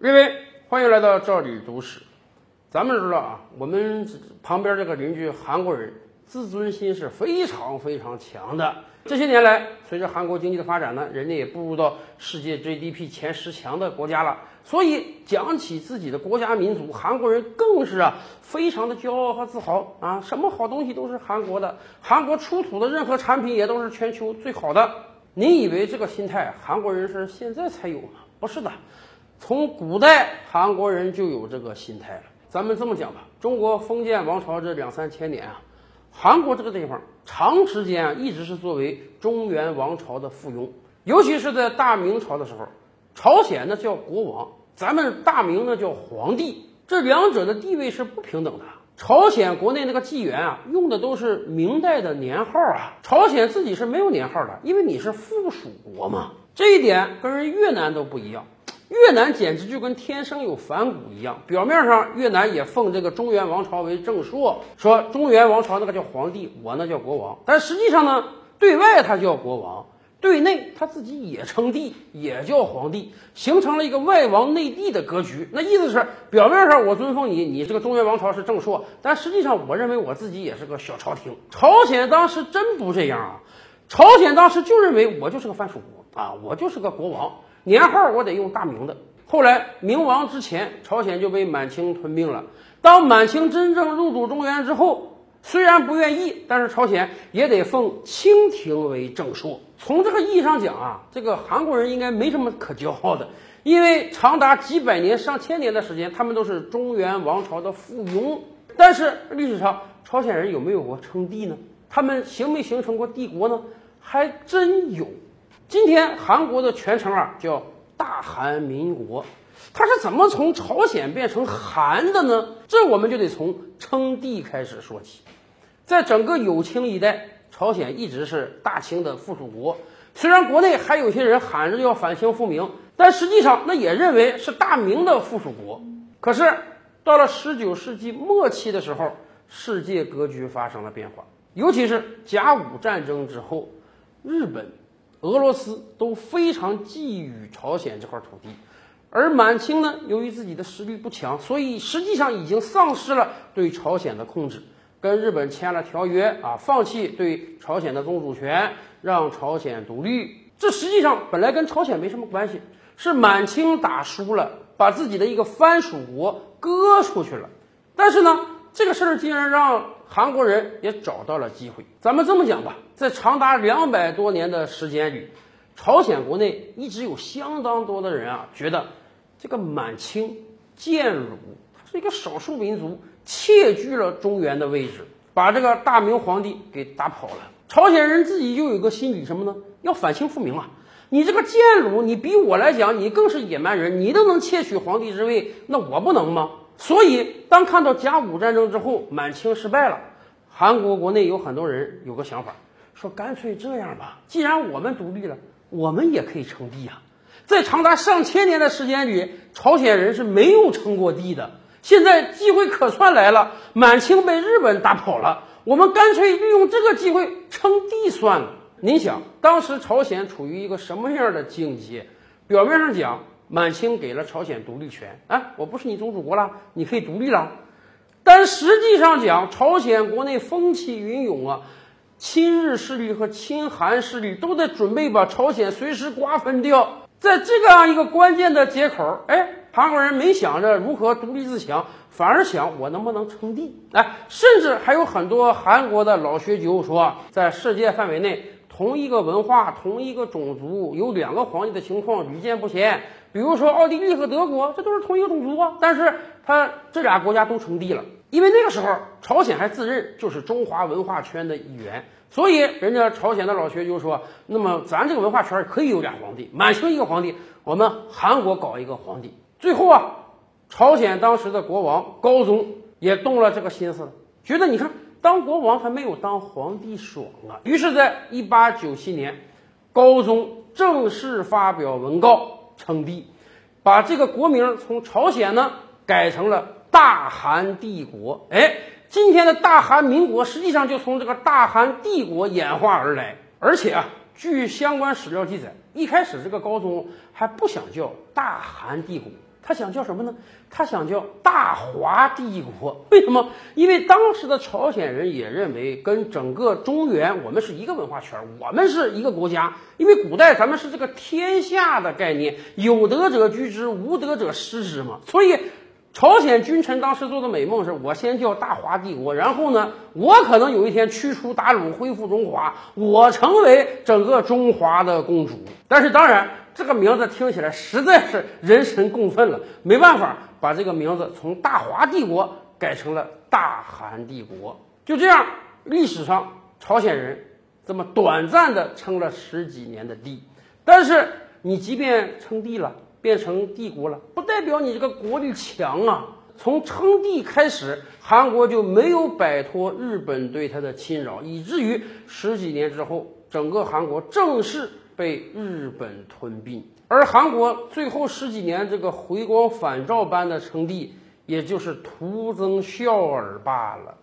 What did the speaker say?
各位，欢迎来到这里读史。咱们知道啊，我们旁边这个邻居韩国人自尊心是非常非常强的。这些年来，随着韩国经济的发展呢，人家也步入到世界 GDP 前十强的国家了。所以讲起自己的国家民族，韩国人更是啊非常的骄傲和自豪啊，什么好东西都是韩国的，韩国出土的任何产品也都是全球最好的。你以为这个心态韩国人是现在才有吗？不是的，从古代韩国人就有这个心态了。咱们这么讲吧，中国封建王朝这两三千年啊，韩国这个地方长时间啊一直是作为中原王朝的附庸，尤其是在大明朝的时候，朝鲜呢叫国王，咱们大明呢叫皇帝，这两者的地位是不平等的。朝鲜国内那个纪元啊，用的都是明代的年号啊，朝鲜自己是没有年号的，因为你是附属国嘛，这一点跟人越南都不一样。越南简直就跟天生有反骨一样。表面上，越南也奉这个中原王朝为正朔，说中原王朝那个叫皇帝，我那叫国王。但实际上呢，对外他叫国王，对内他自己也称帝，也叫皇帝，形成了一个外王内帝的格局。那意思是，表面上我尊奉你，你这个中原王朝是正朔，但实际上我认为我自己也是个小朝廷。朝鲜当时真不这样啊，朝鲜当时就认为我就是个藩属国啊，我就是个国王。年号我得用大明的。后来明亡之前，朝鲜就被满清吞并了。当满清真正入主中原之后，虽然不愿意，但是朝鲜也得奉清廷为正朔。从这个意义上讲啊，这个韩国人应该没什么可骄傲的，因为长达几百年、上千年的时间，他们都是中原王朝的附庸。但是历史上，朝鲜人有没有过称帝呢？他们形没形成过帝国呢？还真有。今天韩国的全称啊叫大韩民国，它是怎么从朝鲜变成韩的呢？这我们就得从称帝开始说起。在整个有清一代，朝鲜一直是大清的附属国。虽然国内还有些人喊着要反清复明，但实际上那也认为是大明的附属国。可是到了十九世纪末期的时候，世界格局发生了变化，尤其是甲午战争之后，日本。俄罗斯都非常觊觎朝鲜这块土地，而满清呢，由于自己的实力不强，所以实际上已经丧失了对朝鲜的控制，跟日本签了条约啊，放弃对朝鲜的宗主权，让朝鲜独立。这实际上本来跟朝鲜没什么关系，是满清打输了，把自己的一个藩属国割出去了。但是呢，这个事儿竟然让。韩国人也找到了机会。咱们这么讲吧，在长达两百多年的时间里，朝鲜国内一直有相当多的人啊，觉得这个满清建儒，它是一个少数民族，窃据了中原的位置，把这个大明皇帝给打跑了。朝鲜人自己又有个心理什么呢？要反清复明啊！你这个建儒，你比我来讲，你更是野蛮人，你都能窃取皇帝之位，那我不能吗？所以，当看到甲午战争之后，满清失败了，韩国国内有很多人有个想法，说干脆这样吧，既然我们独立了，我们也可以称帝啊！在长达上千年的时间里，朝鲜人是没有称过帝的。现在机会可算来了，满清被日本打跑了，我们干脆利用这个机会称帝算了。您想，当时朝鲜处于一个什么样的境界？表面上讲。满清给了朝鲜独立权，啊，我不是你宗主国了，你可以独立了。但实际上讲，朝鲜国内风起云涌啊，亲日势力和亲韩势力都在准备把朝鲜随时瓜分掉。在这样一个关键的接口，哎，韩国人没想着如何独立自强，反而想我能不能称帝。哎，甚至还有很多韩国的老学究说，在世界范围内。同一个文化、同一个种族，有两个皇帝的情况屡见不鲜。比如说奥地利和德国，这都是同一个种族啊，但是他这俩国家都称帝了，因为那个时候朝鲜还自认就是中华文化圈的一员，所以人家朝鲜的老学就说，那么咱这个文化圈可以有俩皇帝，满清一个皇帝，我们韩国搞一个皇帝。最后啊，朝鲜当时的国王高宗也动了这个心思，觉得你看。当国王还没有当皇帝爽啊！于是，在一八九七年，高宗正式发表文告称帝，把这个国名从朝鲜呢改成了大韩帝国。哎，今天的大韩民国实际上就从这个大韩帝国演化而来。而且啊，据相关史料记载，一开始这个高宗还不想叫大韩帝国，他想叫什么呢？他想叫大华帝国。为什么？因为当时的朝鲜人也认为，跟整个中原我们是一个文化圈，我们是一个国家。因为古代咱们是这个天下的概念，有德者居之，无德者失之嘛。所以。朝鲜君臣当时做的美梦是：我先叫大华帝国，然后呢，我可能有一天驱除鞑虏，恢复中华，我成为整个中华的公主。但是当然，这个名字听起来实在是人神共愤了，没办法，把这个名字从大华帝国改成了大韩帝国。就这样，历史上朝鲜人这么短暂的称了十几年的帝。但是你即便称帝了。变成帝国了，不代表你这个国力强啊！从称帝开始，韩国就没有摆脱日本对他的侵扰，以至于十几年之后，整个韩国正式被日本吞并。而韩国最后十几年这个回光返照般的称帝，也就是徒增笑耳罢了。